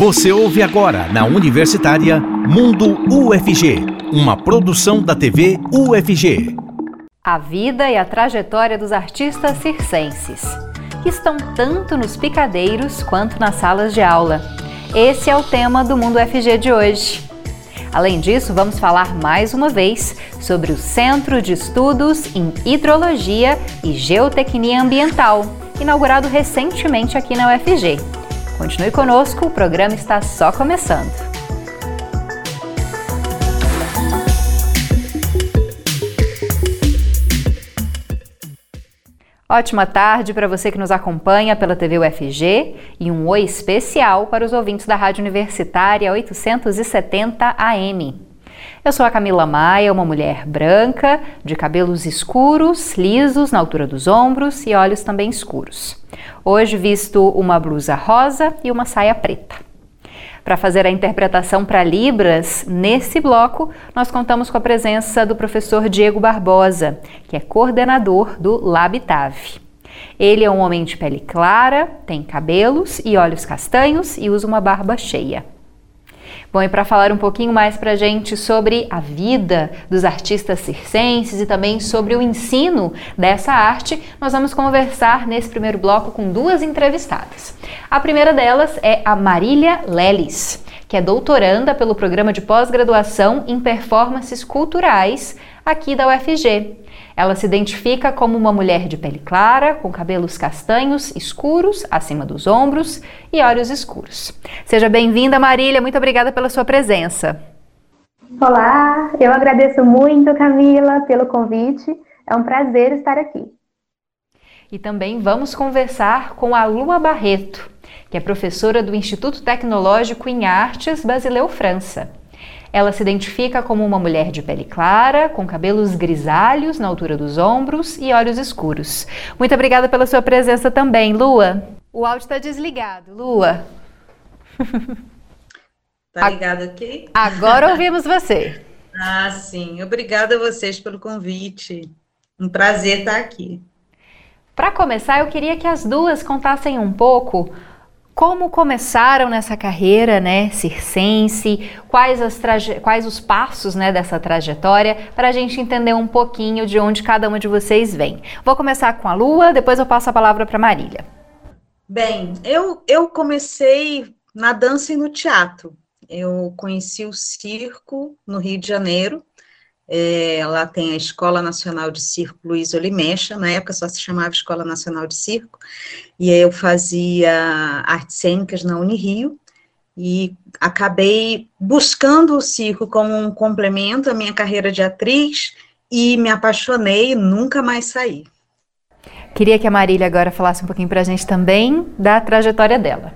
Você ouve agora na Universitária Mundo UFG, uma produção da TV UFG. A vida e a trajetória dos artistas circenses, que estão tanto nos picadeiros quanto nas salas de aula. Esse é o tema do Mundo UFG de hoje. Além disso, vamos falar mais uma vez sobre o Centro de Estudos em Hidrologia e Geotecnia Ambiental, inaugurado recentemente aqui na UFG. Continue conosco, o programa está só começando. Ótima tarde para você que nos acompanha pela TV UFG e um oi especial para os ouvintes da Rádio Universitária 870 AM. Eu sou a Camila Maia, uma mulher branca, de cabelos escuros, lisos na altura dos ombros e olhos também escuros. Hoje visto uma blusa rosa e uma saia preta. Para fazer a interpretação para Libras, nesse bloco, nós contamos com a presença do professor Diego Barbosa, que é coordenador do Labitave. Ele é um homem de pele clara, tem cabelos e olhos castanhos e usa uma barba cheia. Bom, e para falar um pouquinho mais para a gente sobre a vida dos artistas circenses e também sobre o ensino dessa arte, nós vamos conversar nesse primeiro bloco com duas entrevistadas. A primeira delas é a Marília Lelis, que é doutoranda pelo programa de pós-graduação em performances culturais aqui da UFG. Ela se identifica como uma mulher de pele clara, com cabelos castanhos escuros acima dos ombros e olhos escuros. Seja bem-vinda, Marília. Muito obrigada pela sua presença. Olá, eu agradeço muito, Camila, pelo convite. É um prazer estar aqui. E também vamos conversar com a Lua Barreto, que é professora do Instituto Tecnológico em Artes Basileu França. Ela se identifica como uma mulher de pele clara, com cabelos grisalhos na altura dos ombros e olhos escuros. Muito obrigada pela sua presença também, Lua. O áudio está desligado, Lua. Tá ligado aqui? Agora ouvimos você. ah, sim. Obrigada a vocês pelo convite. Um prazer estar aqui. Para começar, eu queria que as duas contassem um pouco como começaram nessa carreira, né, circense, quais, as quais os passos, né, dessa trajetória, para a gente entender um pouquinho de onde cada uma de vocês vem. Vou começar com a Lua, depois eu passo a palavra para Marília. Bem, eu, eu comecei na dança e no teatro. Eu conheci o circo no Rio de Janeiro, é, lá tem a Escola Nacional de Circo Luiz Olimecha, na época só se chamava Escola Nacional de Circo, e aí eu fazia artes cênicas na Unirio, e acabei buscando o circo como um complemento à minha carreira de atriz, e me apaixonei e nunca mais saí. Queria que a Marília agora falasse um pouquinho para a gente também da trajetória dela.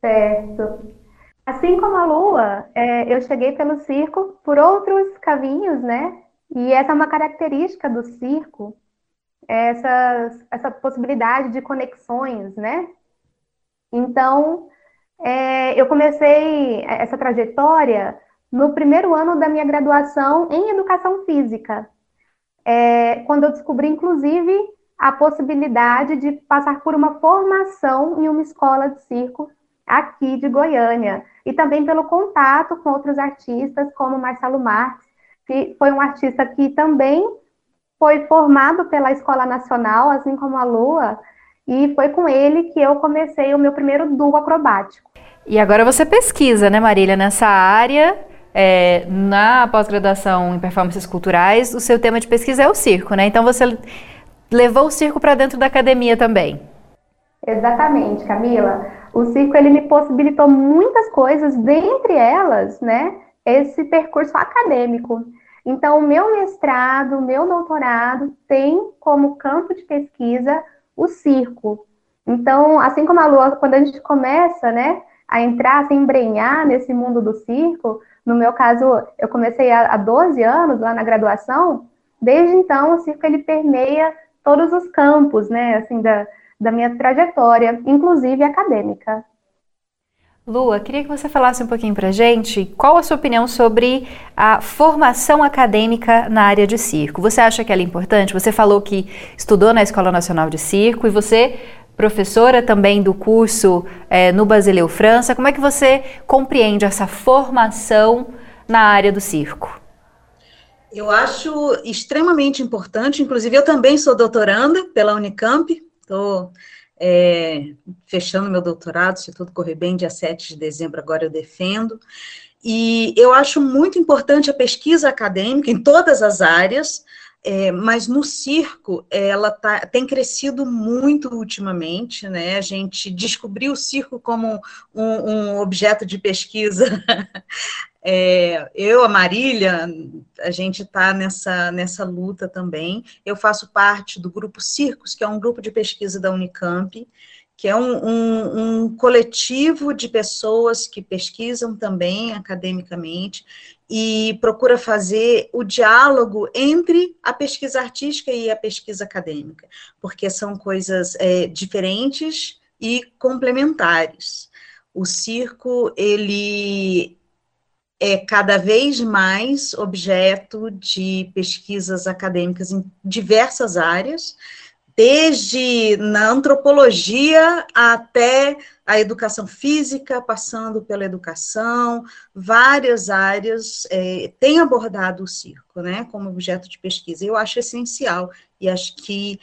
Certo. Assim como a Lua, é, eu cheguei pelo circo por outros caminhos, né? E essa é uma característica do circo, essa, essa possibilidade de conexões, né? Então, é, eu comecei essa trajetória no primeiro ano da minha graduação em Educação Física, é, quando eu descobri, inclusive, a possibilidade de passar por uma formação em uma escola de circo aqui de Goiânia e também pelo contato com outros artistas, como Marcelo Marques, que foi um artista que também foi formado pela Escola Nacional, assim como a Lua, e foi com ele que eu comecei o meu primeiro duo acrobático. E agora você pesquisa, né, Marília, nessa área, é, na pós-graduação em performances culturais, o seu tema de pesquisa é o circo, né? Então você levou o circo para dentro da academia também. Exatamente, Camila o circo ele me possibilitou muitas coisas, dentre elas, né, esse percurso acadêmico. Então, o meu mestrado, o meu doutorado tem como campo de pesquisa o circo. Então, assim como a Lua, quando a gente começa, né, a entrar, a se embrenhar nesse mundo do circo, no meu caso, eu comecei há 12 anos, lá na graduação, desde então o circo ele permeia todos os campos, né, assim, da, da minha trajetória, inclusive acadêmica. Lua, queria que você falasse um pouquinho para gente qual a sua opinião sobre a formação acadêmica na área de circo. Você acha que ela é importante? Você falou que estudou na Escola Nacional de Circo e você professora também do curso é, no Basileu França. Como é que você compreende essa formação na área do circo? Eu acho extremamente importante, inclusive eu também sou doutoranda pela Unicamp, estou é, fechando meu doutorado, se tudo correr bem, dia 7 de dezembro agora eu defendo, e eu acho muito importante a pesquisa acadêmica em todas as áreas, é, mas no circo ela tá, tem crescido muito ultimamente, né? A gente descobriu o circo como um, um objeto de pesquisa. é, eu, a Marília, a gente está nessa, nessa luta também. Eu faço parte do grupo Circos, que é um grupo de pesquisa da Unicamp, que é um, um, um, coletivo de pessoas que pesquisam também academicamente e procura fazer o diálogo entre a pesquisa artística e a pesquisa acadêmica, porque são coisas é, diferentes e complementares. O circo, ele é cada vez mais objeto de pesquisas acadêmicas em diversas áreas, desde na antropologia até a educação física, passando pela educação, várias áreas é, têm abordado o circo, né, como objeto de pesquisa. Eu acho essencial e acho que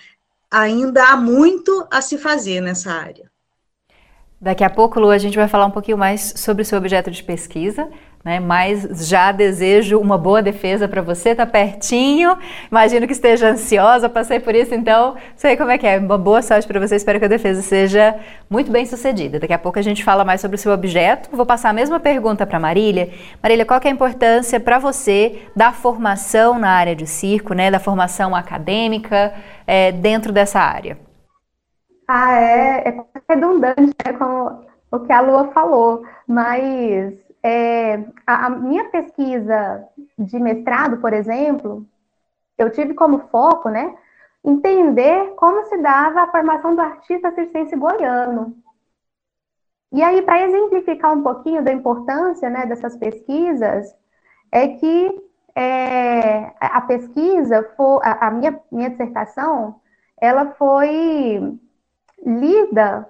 ainda há muito a se fazer nessa área. Daqui a pouco, Lu, a gente vai falar um pouquinho mais sobre o seu objeto de pesquisa, né? Mas já desejo uma boa defesa para você, tá pertinho. Imagino que esteja ansiosa, passei por isso, então sei como é que é. Uma boa sorte para você, espero que a defesa seja muito bem sucedida. Daqui a pouco a gente fala mais sobre o seu objeto. Vou passar a mesma pergunta para Marília. Marília, qual é a importância para você da formação na área de circo, né? Da formação acadêmica é, dentro dessa área? Ah, é, é redundante, é como o que a Lua falou, mas é, a, a, minha pesquisa de mestrado, por exemplo, eu tive como foco, né, entender como se dava a formação do artista circense goiano. E aí, para exemplificar um pouquinho da importância né, dessas pesquisas, é que é, a pesquisa, for, a, a minha, minha dissertação, ela foi lida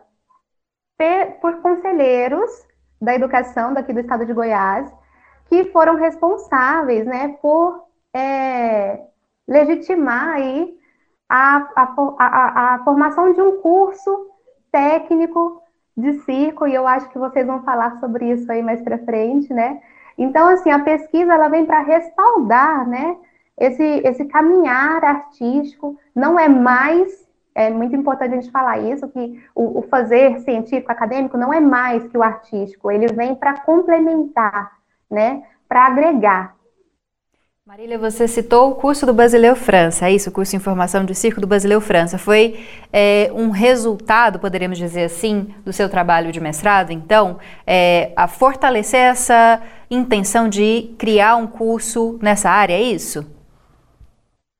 por conselheiros da educação daqui do estado de Goiás, que foram responsáveis né, por é, legitimar aí a, a, a, a formação de um curso técnico de circo, e eu acho que vocês vão falar sobre isso aí mais para frente, né? Então, assim, a pesquisa ela vem para respaldar, né, esse, esse caminhar artístico, não é mais é muito importante a gente falar isso, que o, o fazer científico, acadêmico, não é mais que o artístico, ele vem para complementar, né, para agregar. Marília, você citou o curso do Basileu França, é isso? O curso de Informação de Circo do Basileu França. Foi é, um resultado, poderíamos dizer assim, do seu trabalho de mestrado, então, é, a fortalecer essa intenção de criar um curso nessa área, é isso?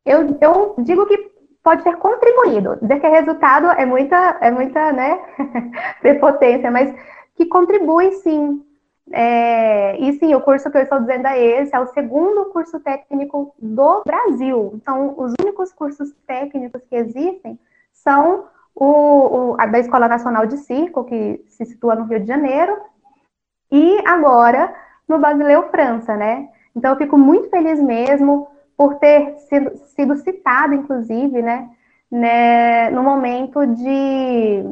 Eu, eu digo que pode ter contribuído. Dizer que é resultado é muita, é muita, né, prepotência, mas que contribui sim. É, e sim, o curso que eu estou dizendo é esse, é o segundo curso técnico do Brasil. Então, os únicos cursos técnicos que existem são o, o a da Escola Nacional de Circo, que se situa no Rio de Janeiro, e agora no Basileu França, né? Então, eu fico muito feliz mesmo por ter sido, sido citado, inclusive, né, né, no momento de,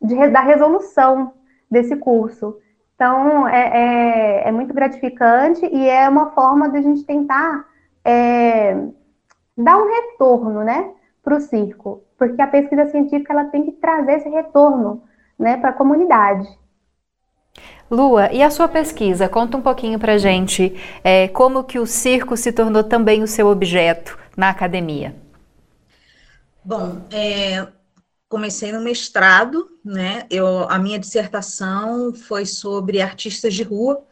de, da resolução desse curso. Então, é, é, é, muito gratificante e é uma forma de a gente tentar é, dar um retorno, né, para o circo, porque a pesquisa científica ela tem que trazer esse retorno, né, para a comunidade. Lua, e a sua pesquisa? Conta um pouquinho para gente é, como que o circo se tornou também o seu objeto na academia. Bom, é, comecei no mestrado, né? Eu, a minha dissertação foi sobre artistas de rua.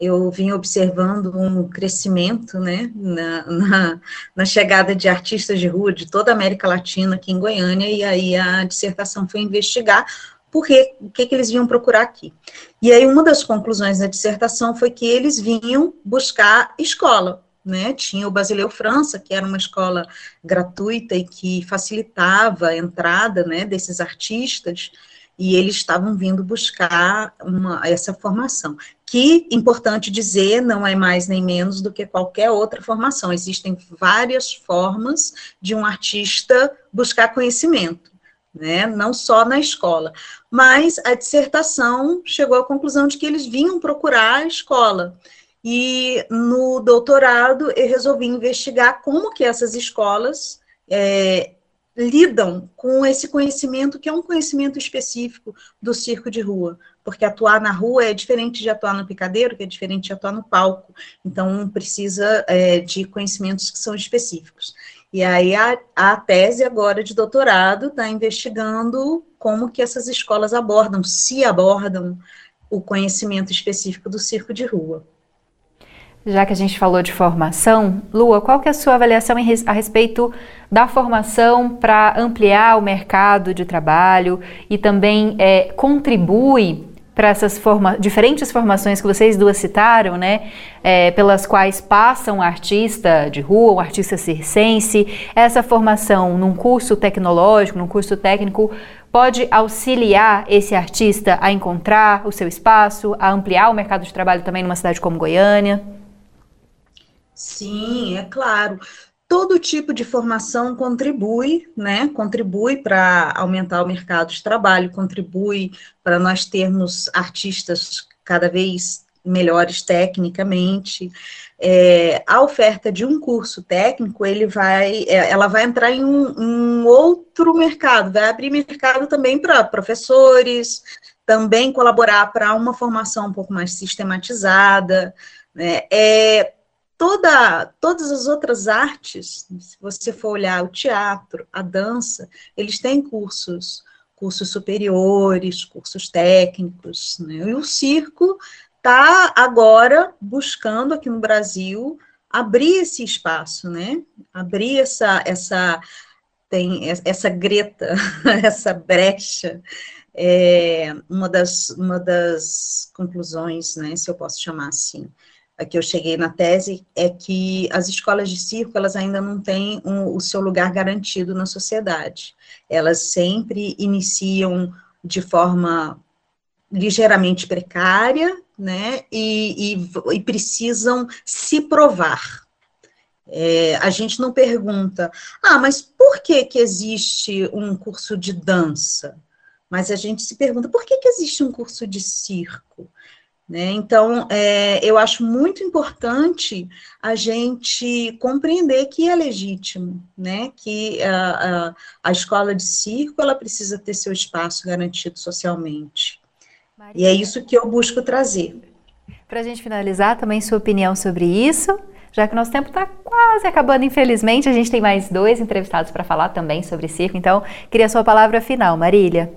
Eu vim observando um crescimento, né, na, na, na chegada de artistas de rua de toda a América Latina aqui em Goiânia, e aí a dissertação foi investigar porque o que, que eles vinham procurar aqui. E aí uma das conclusões da dissertação foi que eles vinham buscar escola, né? Tinha o Basileu França, que era uma escola gratuita e que facilitava a entrada, né, desses artistas, e eles estavam vindo buscar uma, essa formação, que, importante dizer, não é mais nem menos do que qualquer outra formação, existem várias formas de um artista buscar conhecimento, né, não só na escola, mas a dissertação chegou à conclusão de que eles vinham procurar a escola, e no doutorado eu resolvi investigar como que essas escolas é, lidam com esse conhecimento que é um conhecimento específico do circo de rua, porque atuar na rua é diferente de atuar no picadeiro, que é diferente de atuar no palco, então precisa é, de conhecimentos que são específicos. E aí a, a tese agora de doutorado está investigando como que essas escolas abordam, se abordam o conhecimento específico do circo de rua. Já que a gente falou de formação, Lua, qual que é a sua avaliação a respeito da formação para ampliar o mercado de trabalho e também é, contribui para essas forma diferentes formações que vocês duas citaram, né, é, pelas quais passa um artista de rua, um artista circense, essa formação num curso tecnológico, num curso técnico, pode auxiliar esse artista a encontrar o seu espaço, a ampliar o mercado de trabalho também numa cidade como Goiânia? Sim, é claro. Todo tipo de formação contribui, né? Contribui para aumentar o mercado de trabalho, contribui para nós termos artistas cada vez melhores tecnicamente. É, a oferta de um curso técnico, ele vai, é, ela vai entrar em um, um outro mercado, vai abrir mercado também para professores, também colaborar para uma formação um pouco mais sistematizada. Né? É, toda, todas as outras artes, se você for olhar o teatro, a dança, eles têm cursos, cursos superiores, cursos técnicos, né? e o circo está agora buscando aqui no Brasil abrir esse espaço, né? Abrir essa essa tem essa greta, essa brecha. É uma das uma das conclusões, né, se eu posso chamar assim, que eu cheguei na tese é que as escolas de circo elas ainda não têm um, o seu lugar garantido na sociedade. Elas sempre iniciam de forma ligeiramente precária, né, e, e, e precisam se provar. É, a gente não pergunta, ah, mas por que que existe um curso de dança? Mas a gente se pergunta, por que que existe um curso de circo? Né? Então, é, eu acho muito importante a gente compreender que é legítimo, né? que a, a, a, escola de circo ela precisa ter seu espaço garantido socialmente. Maria. E é isso que eu busco trazer. Para a gente finalizar, também sua opinião sobre isso, já que nosso tempo está quase acabando, infelizmente, a gente tem mais dois entrevistados para falar também sobre circo, então queria a sua palavra final, Marília.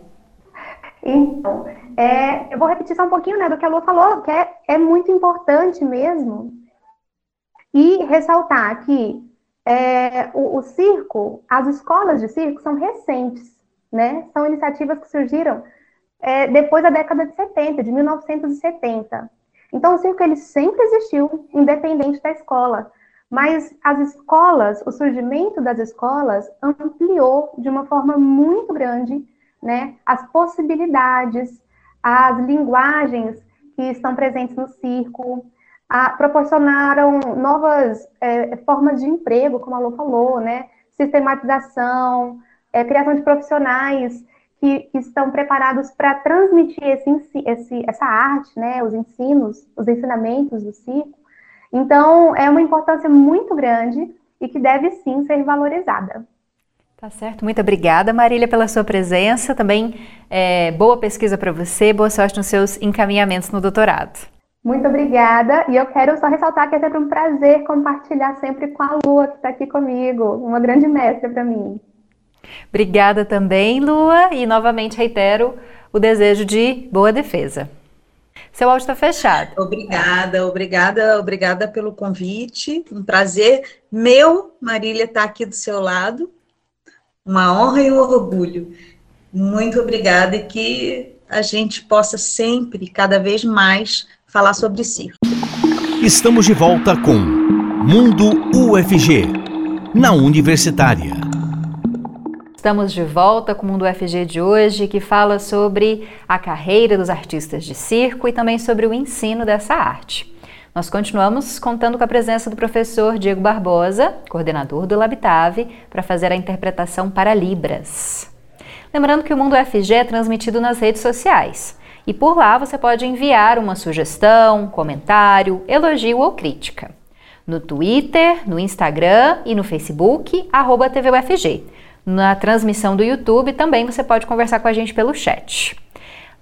Então, é, eu vou repetir só um pouquinho né, do que a Lu falou, que é, é muito importante mesmo. E ressaltar que é, o, o, circo, as escolas de circo são recentes, né? São iniciativas que surgiram é, depois da década de 70, de 1970. Então, o circo ele sempre existiu, independente da escola. Mas as escolas, o surgimento das escolas ampliou de uma forma muito grande né, as possibilidades, as linguagens que estão presentes no circo, a, proporcionaram novas é, formas de emprego, como a Lu falou, né, sistematização, é, criação de profissionais que, que estão preparados para transmitir esse, esse, essa arte, né, os ensinos, os ensinamentos do circo. Então, é uma importância muito grande e que deve sim ser valorizada. Tá certo, muito obrigada, Marília, pela sua presença. Também é, boa pesquisa para você, boa sorte nos seus encaminhamentos no doutorado. Muito obrigada, e eu quero só ressaltar que é sempre um prazer compartilhar sempre com a Lua, que está aqui comigo, uma grande mestra para mim. Obrigada também, Lua, e novamente reitero o desejo de boa defesa. Seu áudio está fechado. Obrigada, obrigada, obrigada pelo convite. Um prazer meu, Marília, estar tá aqui do seu lado uma honra e um orgulho. Muito obrigada e que a gente possa sempre, cada vez mais, falar sobre circo. Estamos de volta com Mundo UFG, na Universitária. Estamos de volta com o Mundo UFG de hoje, que fala sobre a carreira dos artistas de circo e também sobre o ensino dessa arte. Nós continuamos contando com a presença do professor Diego Barbosa, coordenador do Labitave, para fazer a interpretação para Libras. Lembrando que o Mundo UFG é transmitido nas redes sociais. E por lá você pode enviar uma sugestão, comentário, elogio ou crítica. No Twitter, no Instagram e no Facebook, arroba TVUFG. Na transmissão do YouTube também você pode conversar com a gente pelo chat.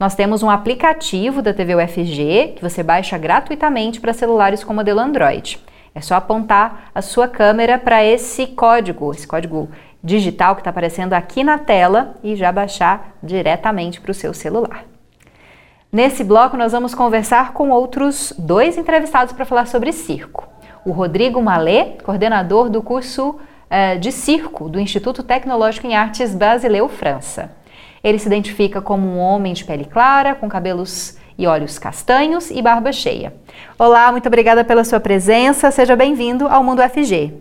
Nós temos um aplicativo da TV UFG que você baixa gratuitamente para celulares com modelo Android. É só apontar a sua câmera para esse código, esse código digital que está aparecendo aqui na tela e já baixar diretamente para o seu celular. Nesse bloco, nós vamos conversar com outros dois entrevistados para falar sobre circo. O Rodrigo Malê, coordenador do curso uh, de circo do Instituto Tecnológico em Artes Basileu, França. Ele se identifica como um homem de pele clara, com cabelos e olhos castanhos e barba cheia. Olá, muito obrigada pela sua presença. Seja bem-vindo ao Mundo FG.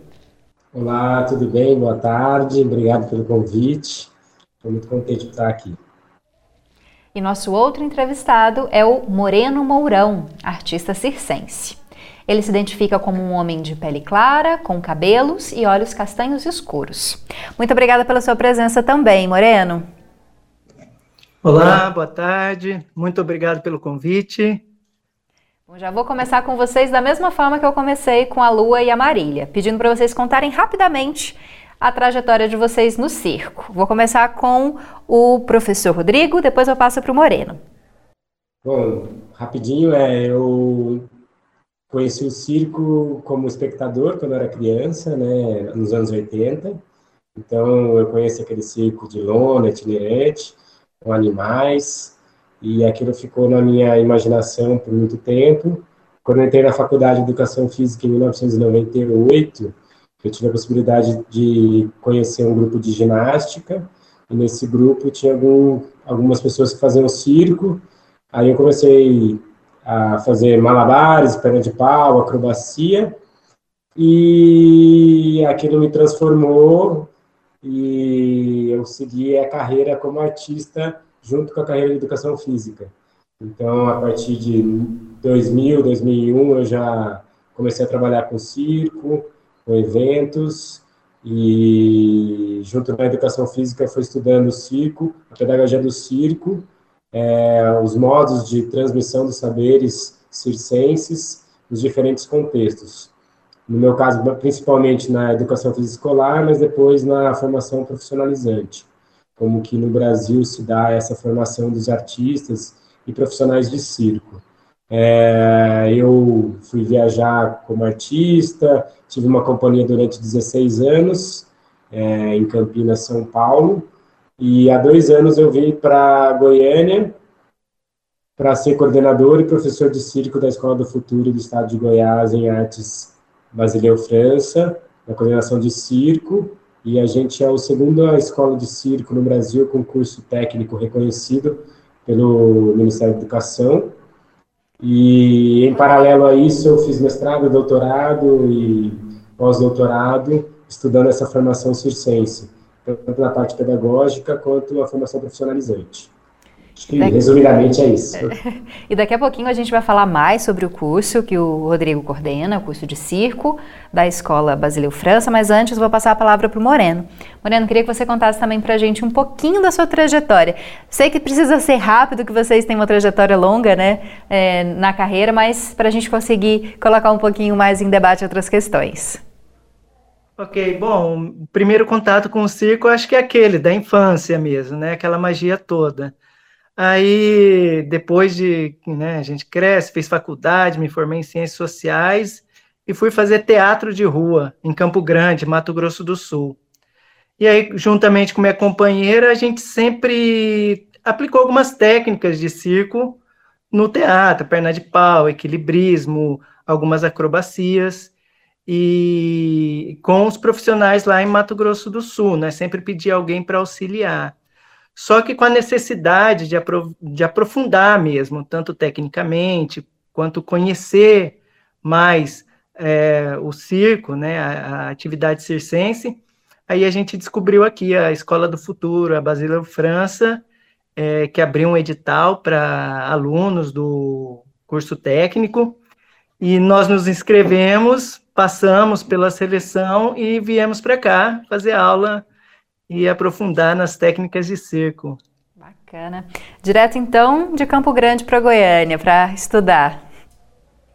Olá, tudo bem? Boa tarde. Obrigado pelo convite. Estou muito contente de estar aqui. E nosso outro entrevistado é o Moreno Mourão, artista circense. Ele se identifica como um homem de pele clara, com cabelos e olhos castanhos escuros. Muito obrigada pela sua presença também, Moreno. Olá, boa tarde. Muito obrigado pelo convite. Bom, já vou começar com vocês da mesma forma que eu comecei com a Lua e a Marília, pedindo para vocês contarem rapidamente a trajetória de vocês no circo. Vou começar com o professor Rodrigo, depois eu passo para o Moreno. Bom, rapidinho, é, eu conheci o circo como espectador quando eu era criança, né, nos anos 80. Então, eu conheci aquele circo de lona, itinerante, com animais, e aquilo ficou na minha imaginação por muito tempo. Quando entrei na Faculdade de Educação Física em 1998, eu tive a possibilidade de conhecer um grupo de ginástica, e nesse grupo tinha algum, algumas pessoas que faziam circo, aí eu comecei a fazer malabares, perna de pau, acrobacia, e aquilo me transformou e eu segui a carreira como artista junto com a carreira de educação física. Então, a partir de 2000, 2001, eu já comecei a trabalhar com circo, com eventos e junto na educação física foi estudando circo, a pedagogia do circo, é, os modos de transmissão dos saberes circenses nos diferentes contextos. No meu caso, principalmente na educação física escolar, mas depois na formação profissionalizante, como que no Brasil se dá essa formação dos artistas e profissionais de circo. É, eu fui viajar como artista, tive uma companhia durante 16 anos é, em Campinas, São Paulo, e há dois anos eu vim para Goiânia para ser coordenador e professor de circo da Escola do Futuro do Estado de Goiás em Artes Basileu França, na coordenação de circo, e a gente é a segunda escola de circo no Brasil com curso técnico reconhecido pelo Ministério da Educação. E, em paralelo a isso, eu fiz mestrado, doutorado e pós-doutorado, estudando essa formação circense, tanto na parte pedagógica quanto a formação profissionalizante. Daqui... resumidamente é isso. E daqui a pouquinho a gente vai falar mais sobre o curso que o Rodrigo coordena, o curso de circo da Escola Basileu França, mas antes vou passar a palavra para o Moreno. Moreno, queria que você contasse também para a gente um pouquinho da sua trajetória. Sei que precisa ser rápido, que vocês têm uma trajetória longa né, é, na carreira, mas para a gente conseguir colocar um pouquinho mais em debate outras questões. Ok, bom, o primeiro contato com o circo acho que é aquele, da infância mesmo, né? Aquela magia toda. Aí, depois de, né, a gente cresce, fez faculdade, me formei em ciências sociais e fui fazer teatro de rua em Campo Grande, Mato Grosso do Sul. E aí, juntamente com minha companheira, a gente sempre aplicou algumas técnicas de circo no teatro, perna de pau, equilibrismo, algumas acrobacias, e com os profissionais lá em Mato Grosso do Sul, né? Sempre pedir alguém para auxiliar. Só que com a necessidade de, de aprofundar mesmo, tanto tecnicamente, quanto conhecer mais é, o circo, né, a, a, atividade circense, aí a gente descobriu aqui a Escola do Futuro, a Basílio França, é, que abriu um edital para alunos do curso técnico, e nós nos inscrevemos, passamos pela seleção e viemos para cá fazer aula e aprofundar nas técnicas de circo. Bacana. Direto então de Campo Grande para Goiânia para estudar.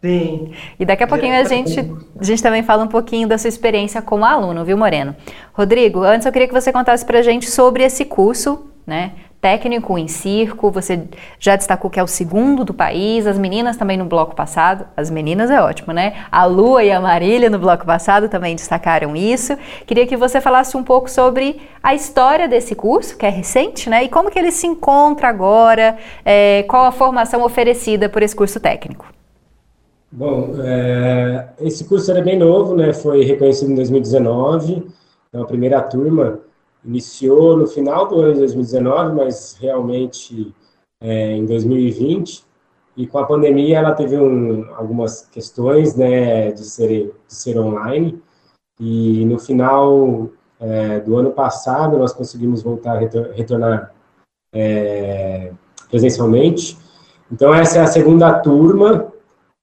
Sim. E daqui a pouquinho a gente, a gente também fala um pouquinho da sua experiência como aluno, viu, Moreno? Rodrigo, antes eu queria que você contasse para a gente sobre esse curso, né? Técnico em circo, você já destacou que é o segundo do país, as meninas também no bloco passado, as meninas é ótimo, né? A Lua e a Marília no bloco passado também destacaram isso. Queria que você falasse um pouco sobre a história desse curso, que é recente, né? E como que ele se encontra agora, é, qual a formação oferecida por esse curso técnico. Bom, é, esse curso era bem novo, né? Foi reconhecido em 2019, então a primeira turma iniciou no final do ano de 2019, mas realmente é, em 2020. E com a pandemia ela teve um, algumas questões né, de, ser, de ser online. E no final é, do ano passado nós conseguimos voltar a retor retornar é, presencialmente. Então essa é a segunda turma.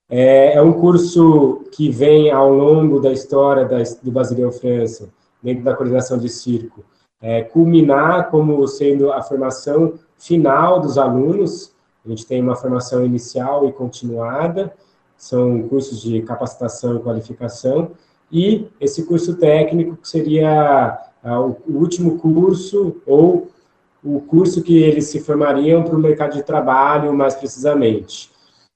É, é, um curso que vem ao longo da história da, do Basileu França, dentro da coordenação de circo, é, culminar como sendo a formação final dos alunos. A gente tem uma formação inicial e continuada, são cursos de capacitação e qualificação, e esse curso técnico que seria o último curso ou o curso que eles se formariam para o mercado de trabalho, mais precisamente.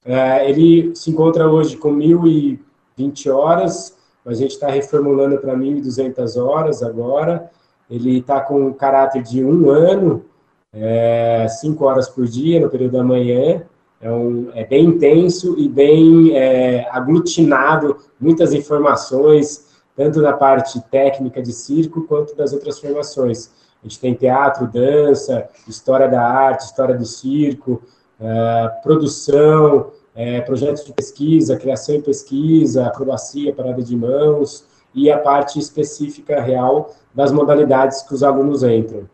É, ele se encontra hoje com 1.020 horas, a gente está reformulando para 1.200 horas agora, ele está com um caráter de um ano, é, cinco horas por dia, no período da manhã, é, um, é bem intenso e bem é, aglutinado, muitas informações, tanto na parte técnica de circo, quanto das outras formações. A gente tem teatro, dança, história da arte, história do circo, é, produção, é, projetos de pesquisa, criação e pesquisa, acrobacia, parada de mãos, e a parte específica real das modalidades que os alunos entram.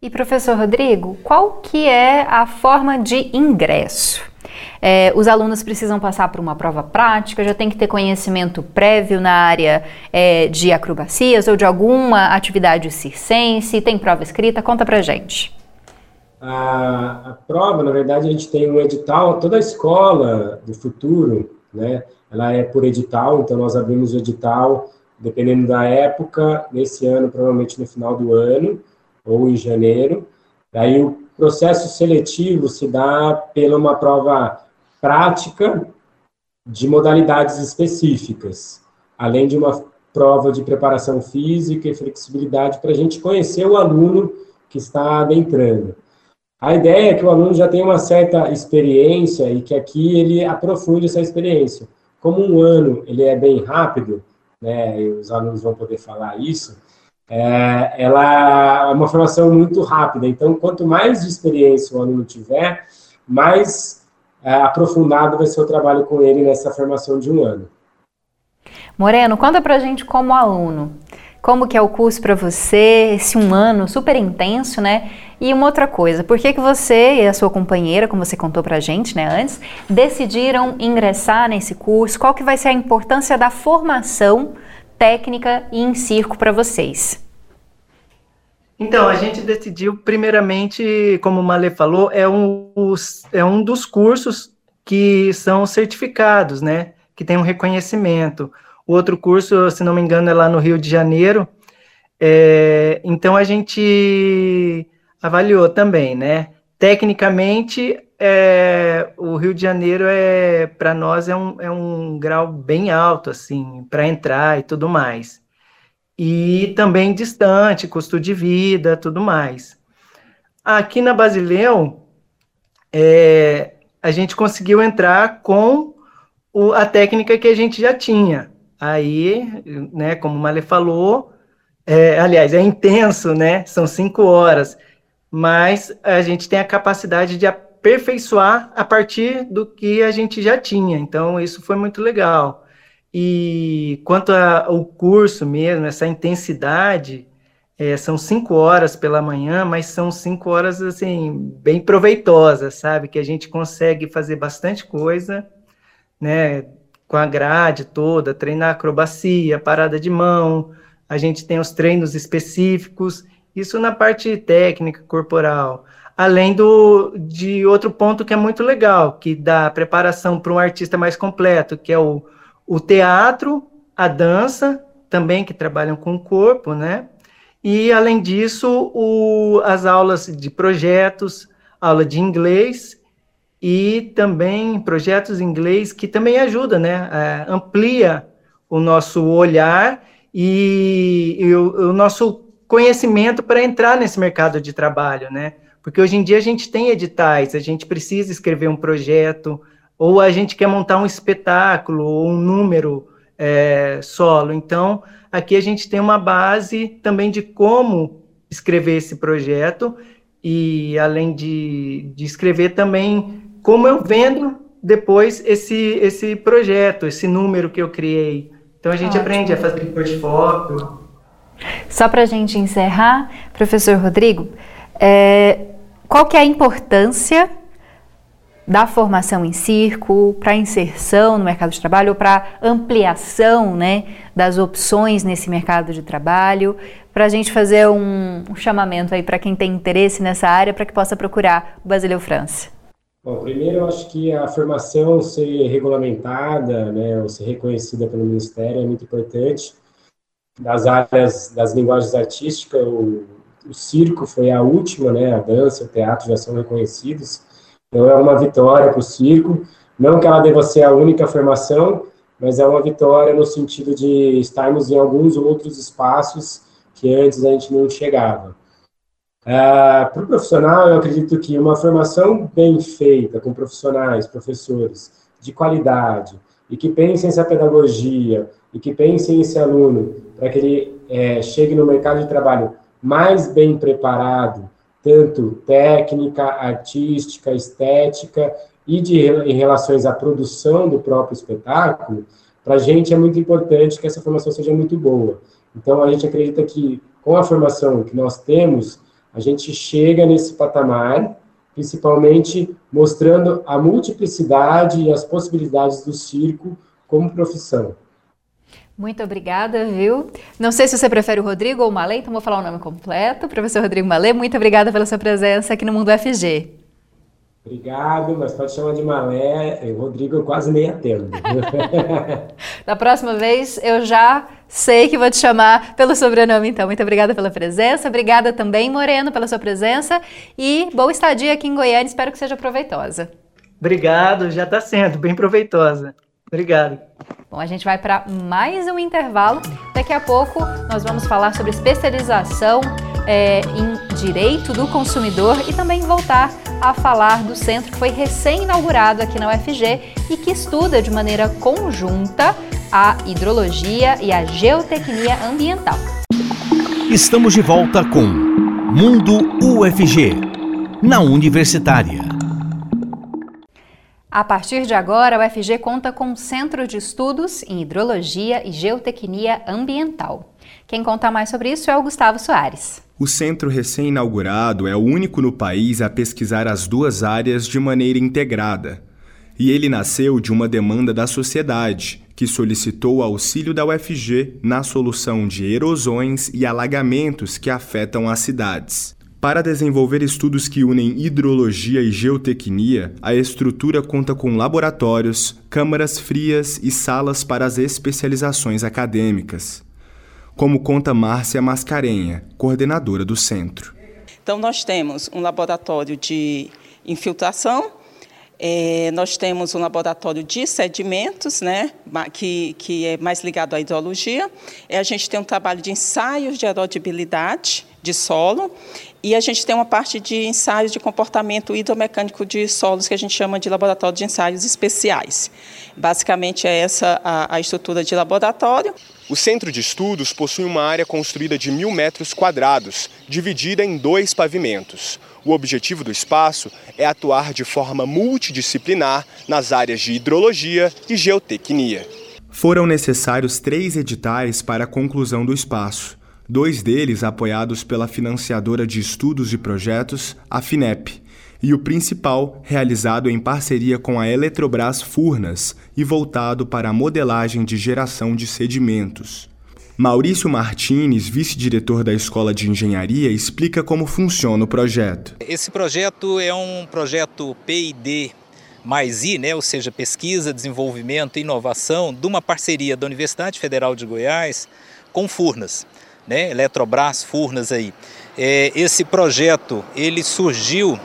E professor Rodrigo, qual que é a forma de ingresso? É, os alunos precisam passar por uma prova prática, já tem que ter conhecimento prévio na área é, de acrobacias ou de alguma atividade circense, tem prova escrita? Conta pra gente. A, a prova, na verdade, a gente tem um edital, toda a escola do futuro, né, ela é por edital, então nós abrimos o edital dependendo da época, nesse ano, provavelmente no final do ano, ou em janeiro. Daí o processo seletivo se dá pela uma prova prática de modalidades específicas, além de uma prova de preparação física e flexibilidade para a gente conhecer o aluno que está adentrando. A ideia é que o aluno já tenha uma certa experiência e que aqui ele aprofunde essa experiência. Como um ano ele é bem rápido, né, e os alunos vão poder falar isso, é, ela é uma formação muito rápida. Então, quanto mais experiência o aluno tiver, mais é, aprofundado vai ser o trabalho com ele nessa formação de um ano. Moreno, conta pra gente como aluno, como que é o curso para você, esse um ano super intenso, né? E uma outra coisa, por que, que você e a sua companheira, como você contou pra gente, né, antes, decidiram ingressar nesse curso? Qual que vai ser a importância da formação técnica e em circo para vocês? Então, a gente decidiu, primeiramente, como o Malê falou, é um, é um dos cursos que são certificados, né? Que tem um reconhecimento. O outro curso, se não me engano, é lá no Rio de Janeiro. É, então, a gente avaliou também, né? Tecnicamente, é, o Rio de Janeiro é para nós é um, é um grau bem alto assim para entrar e tudo mais. E também distante custo de vida tudo mais. Aqui na Basileu é, a gente conseguiu entrar com o, a técnica que a gente já tinha. Aí né como o Male falou é, aliás é intenso né? São cinco horas mas a gente tem a capacidade de aperfeiçoar a partir do que a gente já tinha. Então, isso foi muito legal. E quanto ao curso mesmo, essa intensidade, é, são cinco horas pela manhã, mas são cinco horas assim bem proveitosas, sabe? Que a gente consegue fazer bastante coisa, né? Com a grade toda, treinar acrobacia, parada de mão. A gente tem os treinos específicos, isso na parte técnica corporal. Além do de outro ponto que é muito legal, que dá preparação para um artista mais completo, que é o o teatro, a dança, também que trabalham com o corpo, né? E, além disso, o, as aulas de projetos, aula de inglês e também projetos em inglês que também ajuda, né? É, amplia o nosso olhar e, e o, o nosso conhecimento para entrar nesse mercado de trabalho, né? Porque hoje em dia a gente tem editais, a gente precisa escrever um projeto, ou a gente quer montar um espetáculo ou um número é, solo. Então, aqui a gente tem uma base também de como escrever esse projeto e, além de, de escrever também, como eu vendo depois esse, esse projeto, esse número que eu criei. Então, a gente Ótimo. aprende a fazer portfólio. Só para a gente encerrar, professor Rodrigo, é, qual que é a importância da formação em circo, para inserção no mercado de trabalho ou para ampliação né, das opções nesse mercado de trabalho, para a gente fazer um, um chamamento aí para quem tem interesse nessa área para que possa procurar o Basileu França. Bom, primeiro eu acho que a formação ser regulamentada, né, ou ser reconhecida pelo Ministério é muito importante. Das áreas das linguagens artísticas, o, o circo foi a última, né, a dança, o teatro já são reconhecidos, então é uma vitória para o circo, não que ela deva ser a única formação, mas é uma vitória no sentido de estarmos em alguns outros espaços que antes a gente não chegava. Uh, para o profissional, eu acredito que uma formação bem feita, com profissionais, professores, de qualidade, e que pensem essa pedagogia, e que pensem esse aluno, para que ele é, chegue no mercado de trabalho mais bem preparado, tanto técnica, artística, estética e de, em relações à produção do próprio espetáculo, para a gente é muito importante que essa formação seja muito boa. Então, a gente acredita que com a formação que nós temos, a gente chega nesse patamar, principalmente mostrando a multiplicidade e as possibilidades do circo como profissão. Muito obrigada, viu? Não sei se você prefere o Rodrigo ou o Malê, então vou falar o nome completo. Professor Rodrigo Malê, muito obrigada pela sua presença aqui no Mundo FG. Obrigado, mas pode chamar de Malé. O Rodrigo eu quase nem atendo. da próxima vez eu já sei que vou te chamar pelo sobrenome, então. Muito obrigada pela presença. Obrigada também, Moreno, pela sua presença. E boa estadia aqui em Goiânia. Espero que seja proveitosa. Obrigado, já está sendo bem proveitosa. Obrigado. Bom, a gente vai para mais um intervalo. Daqui a pouco nós vamos falar sobre especialização é, em direito do consumidor e também voltar a falar do centro que foi recém-inaugurado aqui na UFG e que estuda de maneira conjunta a hidrologia e a geotecnia ambiental. Estamos de volta com Mundo UFG, na Universitária. A partir de agora, o UFG conta com um centro de estudos em hidrologia e geotecnia ambiental. Quem conta mais sobre isso é o Gustavo Soares. O centro recém-inaugurado é o único no país a pesquisar as duas áreas de maneira integrada. E ele nasceu de uma demanda da sociedade, que solicitou o auxílio da UFG na solução de erosões e alagamentos que afetam as cidades. Para desenvolver estudos que unem hidrologia e geotecnia, a estrutura conta com laboratórios, câmaras frias e salas para as especializações acadêmicas. Como conta Márcia Mascarenha, coordenadora do centro. Então, nós temos um laboratório de infiltração, é, nós temos um laboratório de sedimentos, né, que, que é mais ligado à hidrologia. É, a gente tem um trabalho de ensaios de erodibilidade de solo e a gente tem uma parte de ensaios de comportamento hidromecânico de solos que a gente chama de laboratório de ensaios especiais. Basicamente é essa a, a estrutura de laboratório. O centro de estudos possui uma área construída de mil metros quadrados, dividida em dois pavimentos. O objetivo do espaço é atuar de forma multidisciplinar nas áreas de hidrologia e geotecnia. Foram necessários três editais para a conclusão do espaço, dois deles apoiados pela financiadora de estudos e projetos, a FINEP, e o principal realizado em parceria com a Eletrobras Furnas e voltado para a modelagem de geração de sedimentos. Maurício Martins, vice-diretor da Escola de Engenharia, explica como funciona o projeto. Esse projeto é um projeto PID mais I, né, ou seja, pesquisa, desenvolvimento e inovação, de uma parceria da Universidade Federal de Goiás com Furnas, né, Eletrobras Furnas aí. É, esse projeto ele surgiu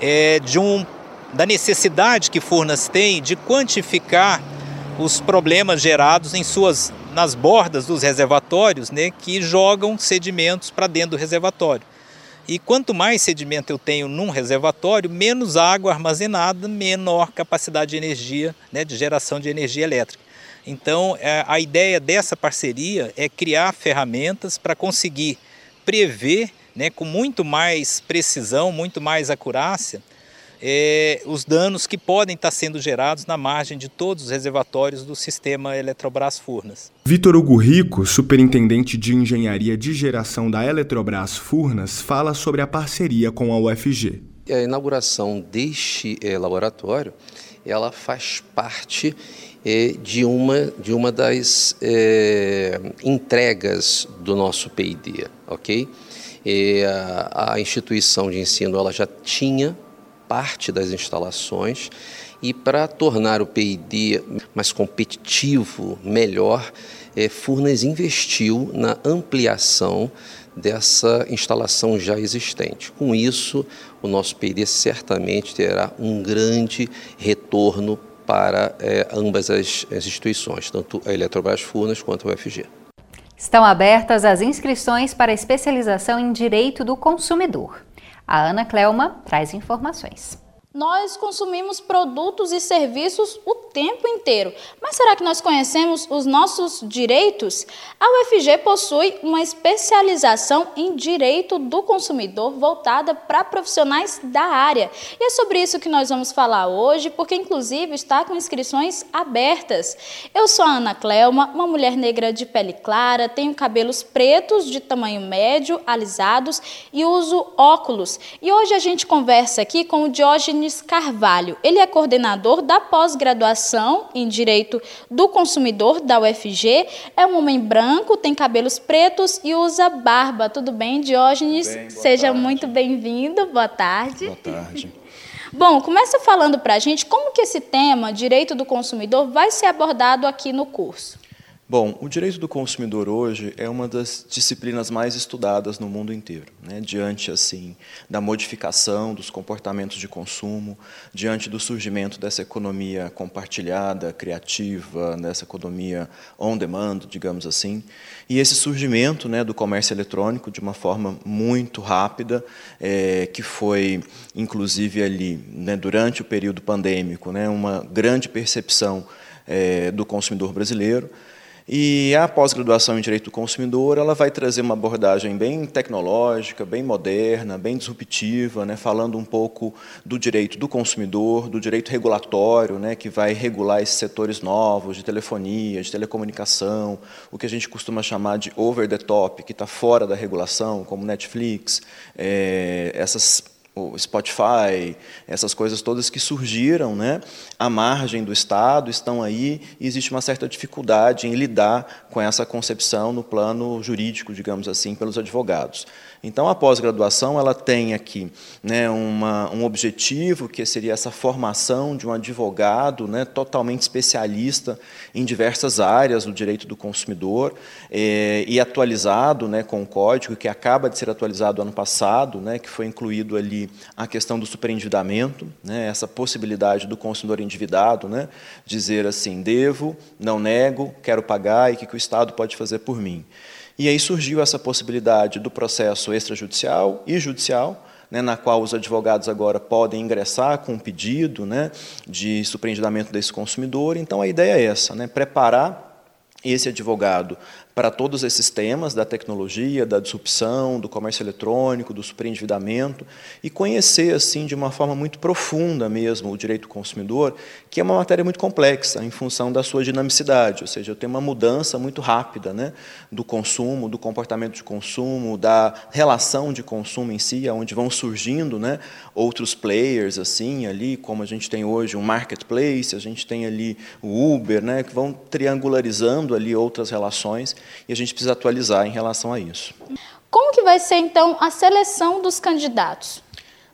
é, de um, da necessidade que Furnas tem de quantificar os problemas gerados em suas nas bordas dos reservatórios, né, que jogam sedimentos para dentro do reservatório. E quanto mais sedimento eu tenho num reservatório, menos água armazenada, menor capacidade de energia, né, de geração de energia elétrica. Então, é, a ideia dessa parceria é criar ferramentas para conseguir prever, né, com muito mais precisão, muito mais acurácia, é, os danos que podem estar sendo gerados na margem de todos os reservatórios do sistema Eletrobras Furnas. Vitor Hugo Rico, superintendente de engenharia de geração da Eletrobras Furnas, fala sobre a parceria com a UFG. A inauguração deste é, laboratório, ela faz parte é, de, uma, de uma das é, entregas do nosso PID, ok? a, a instituição de ensino ela já tinha parte das instalações e para tornar o PID mais competitivo, melhor, é, Furnas investiu na ampliação dessa instalação já existente. Com isso, o nosso PID certamente terá um grande retorno para é, ambas as, as instituições, tanto a Eletrobras Furnas quanto a UFG. Estão abertas as inscrições para especialização em Direito do Consumidor. A Ana Clelma traz informações. Nós consumimos produtos e serviços o tempo inteiro, mas será que nós conhecemos os nossos direitos? A UFG possui uma especialização em direito do consumidor voltada para profissionais da área. E é sobre isso que nós vamos falar hoje, porque inclusive está com inscrições abertas. Eu sou a Ana Clelma, uma mulher negra de pele clara, tenho cabelos pretos de tamanho médio, alisados e uso óculos. E hoje a gente conversa aqui com o Diógenes Nunes Carvalho. Ele é coordenador da pós-graduação em Direito do Consumidor da UFG. É um homem branco, tem cabelos pretos e usa barba. Tudo bem, Diógenes? Bem, Seja tarde. muito bem-vindo. Boa tarde. Boa tarde. Bom, começa falando para a gente como que esse tema, direito do consumidor, vai ser abordado aqui no curso. Bom, o direito do consumidor hoje é uma das disciplinas mais estudadas no mundo inteiro, né? diante assim da modificação dos comportamentos de consumo, diante do surgimento dessa economia compartilhada, criativa, dessa economia on demand, digamos assim, e esse surgimento né, do comércio eletrônico de uma forma muito rápida, é, que foi inclusive ali né, durante o período pandêmico, né, uma grande percepção é, do consumidor brasileiro. E a pós-graduação em Direito do Consumidor ela vai trazer uma abordagem bem tecnológica, bem moderna, bem disruptiva, né, falando um pouco do direito do consumidor, do direito regulatório, né, que vai regular esses setores novos de telefonia, de telecomunicação, o que a gente costuma chamar de over the top, que está fora da regulação, como Netflix, é, essas o Spotify, essas coisas todas que surgiram né, à margem do Estado, estão aí, e existe uma certa dificuldade em lidar com essa concepção no plano jurídico, digamos assim, pelos advogados. Então, a pós-graduação ela tem aqui né, uma, um objetivo que seria essa formação de um advogado né, totalmente especialista em diversas áreas do direito do consumidor é, e atualizado né, com o código que acaba de ser atualizado ano passado, né, que foi incluído ali a questão do superendividamento, né, essa possibilidade do consumidor endividado né, dizer assim, devo, não nego, quero pagar e o que o Estado pode fazer por mim. E aí surgiu essa possibilidade do processo extrajudicial e judicial, né, na qual os advogados agora podem ingressar com um pedido né, de superendividamento desse consumidor. Então, a ideia é essa, né, preparar esse advogado para todos esses temas da tecnologia, da disrupção, do comércio eletrônico, do superendividamento e conhecer assim de uma forma muito profunda mesmo o direito do consumidor, que é uma matéria muito complexa em função da sua dinamicidade, ou seja, tenho uma mudança muito rápida, né, do consumo, do comportamento de consumo, da relação de consumo em si, onde vão surgindo, né, outros players assim ali, como a gente tem hoje um marketplace, a gente tem ali o Uber, né, que vão triangularizando ali outras relações e a gente precisa atualizar em relação a isso. Como que vai ser então a seleção dos candidatos?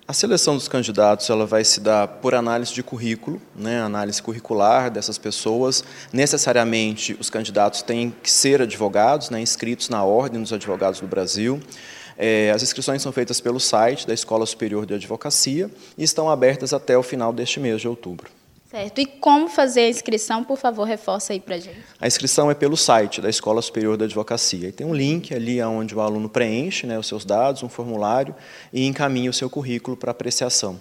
A seleção dos candidatos ela vai se dar por análise de currículo, né, análise curricular dessas pessoas. Necessariamente, os candidatos têm que ser advogados, né, inscritos na Ordem dos Advogados do Brasil. É, as inscrições são feitas pelo site da Escola Superior de Advocacia e estão abertas até o final deste mês de outubro. Certo. E como fazer a inscrição? Por favor, reforça aí para gente. A inscrição é pelo site da Escola Superior da Advocacia. E tem um link ali onde o aluno preenche né, os seus dados, um formulário, e encaminha o seu currículo para apreciação.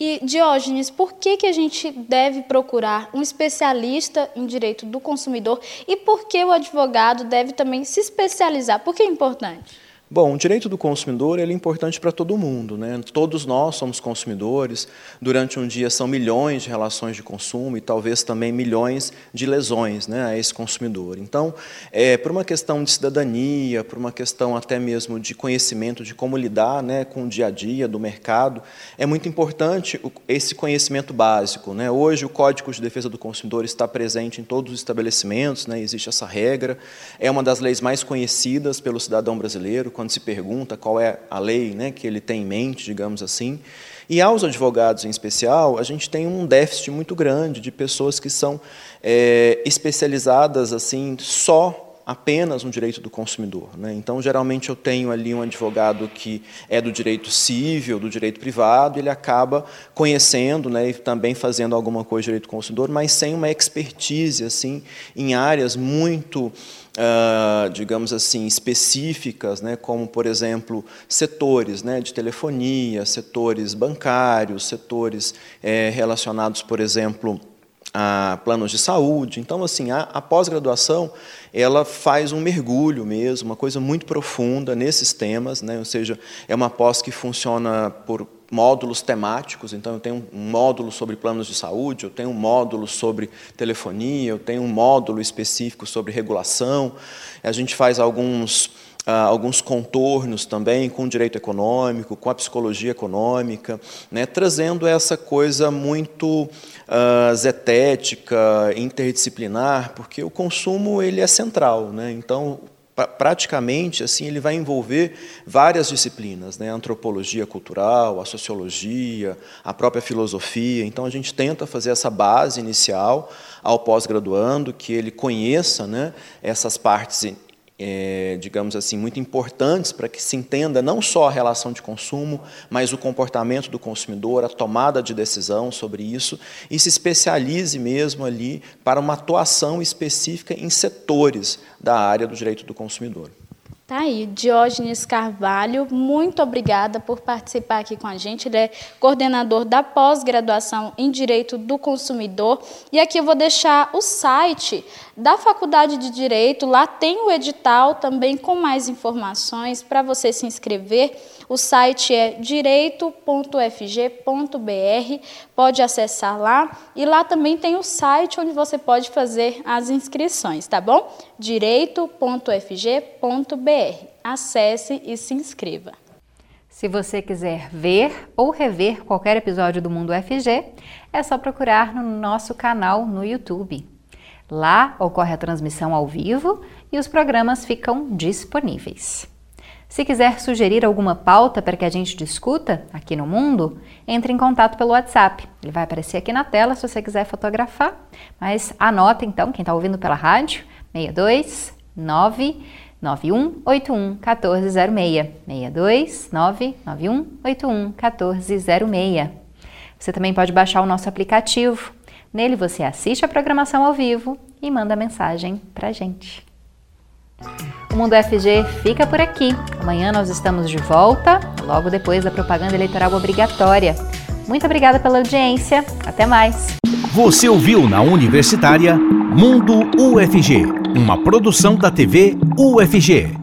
E, Diógenes, por que, que a gente deve procurar um especialista em direito do consumidor e por que o advogado deve também se especializar? Por que é importante? Bom, o direito do consumidor é importante para todo mundo. Né? Todos nós somos consumidores. Durante um dia são milhões de relações de consumo e talvez também milhões de lesões né, a esse consumidor. Então, é, por uma questão de cidadania, por uma questão até mesmo de conhecimento de como lidar né, com o dia a dia do mercado, é muito importante esse conhecimento básico. Né? Hoje, o Código de Defesa do Consumidor está presente em todos os estabelecimentos, né? existe essa regra. É uma das leis mais conhecidas pelo cidadão brasileiro quando se pergunta qual é a lei né, que ele tem em mente, digamos assim. E aos advogados em especial, a gente tem um déficit muito grande de pessoas que são é, especializadas assim só apenas no direito do consumidor. Né? Então, geralmente, eu tenho ali um advogado que é do direito civil, do direito privado, ele acaba conhecendo né, e também fazendo alguma coisa de direito do consumidor, mas sem uma expertise assim, em áreas muito uh, digamos assim, específicas, né, como, por exemplo, setores né, de telefonia, setores bancários, setores é, relacionados, por exemplo, a planos de saúde. Então, assim, a, a pós-graduação ela faz um mergulho mesmo, uma coisa muito profunda nesses temas, né? ou seja, é uma pós que funciona por módulos temáticos, então eu tenho um módulo sobre planos de saúde, eu tenho um módulo sobre telefonia, eu tenho um módulo específico sobre regulação, a gente faz alguns ah, alguns contornos também com o direito econômico, com a psicologia econômica, né, trazendo essa coisa muito uh, zetética, interdisciplinar, porque o consumo ele é central. Né, então, praticamente assim ele vai envolver várias disciplinas, né? a antropologia cultural, a sociologia, a própria filosofia. Então a gente tenta fazer essa base inicial ao pós-graduando, que ele conheça né, essas partes é, digamos assim, muito importantes para que se entenda não só a relação de consumo, mas o comportamento do consumidor, a tomada de decisão sobre isso, e se especialize mesmo ali para uma atuação específica em setores da área do direito do consumidor. Tá aí, Diógenes Carvalho, muito obrigada por participar aqui com a gente. Ele é coordenador da pós-graduação em Direito do Consumidor. E aqui eu vou deixar o site da Faculdade de Direito. Lá tem o edital também com mais informações para você se inscrever. O site é direito.fg.br. Pode acessar lá. E lá também tem o site onde você pode fazer as inscrições, tá bom? direito.fg.br. Acesse e se inscreva. Se você quiser ver ou rever qualquer episódio do Mundo FG, é só procurar no nosso canal no YouTube. Lá ocorre a transmissão ao vivo e os programas ficam disponíveis. Se quiser sugerir alguma pauta para que a gente discuta aqui no Mundo, entre em contato pelo WhatsApp. Ele vai aparecer aqui na tela se você quiser fotografar, mas anota então, quem está ouvindo pela rádio, 62 991 81 1406. 62 991 81 1406. Você também pode baixar o nosso aplicativo. Nele você assiste a programação ao vivo e manda mensagem para gente. O Mundo FG fica por aqui. Amanhã nós estamos de volta, logo depois da propaganda eleitoral obrigatória. Muito obrigada pela audiência. Até mais. Você ouviu na Universitária Mundo UFG, uma produção da TV UFG.